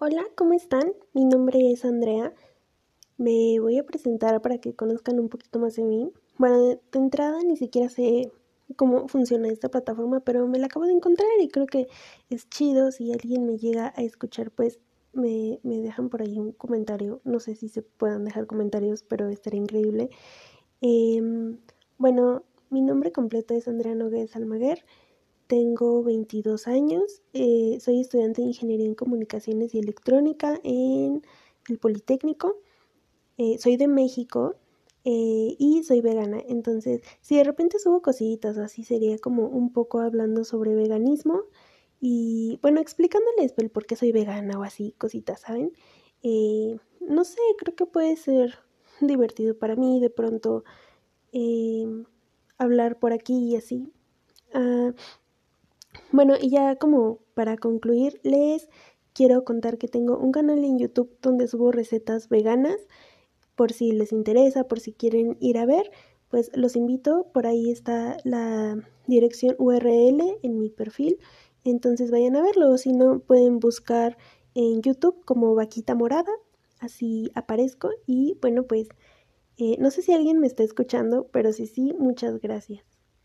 Hola, ¿cómo están? Mi nombre es Andrea. Me voy a presentar para que conozcan un poquito más de mí. Bueno, de, entrada ni siquiera sé cómo funciona esta plataforma, pero me la acabo de encontrar y creo que es chido. Si alguien me llega a escuchar, pues me, dejan por ahí un comentario. No sé si se puedan dejar comentarios, pero estaría increíble. Em, bueno, mi nombre completo es Andrea Nogués Almaguer. Tengo 22 años, eh, soy estudiante de Ingeniería en Comunicaciones y Electrónica en el Politécnico. Eh, soy de México eh, y soy vegana. Entonces, si de repente subo cositas, así sería como un poco hablando sobre veganismo y, bueno, explicándoles el por qué soy vegana o así, cositas, ¿saben? no sé, creo que puede ser divertido para mí de pronto hablar por aquí y así. Ah, bueno, y ya como para concluir, les quiero contar que tengo un canal en YouTube donde subo recetas veganas. Por si les interesa, por si quieren ir a ver, pues los invito. Por ahí está la dirección URL en mi perfil. Entonces vayan a verlo. O si no, pueden buscar en YouTube como Vaquita Morada. Así aparezco. Y bueno, pues eh, no sé si alguien me está escuchando, pero si sí, muchas gracias.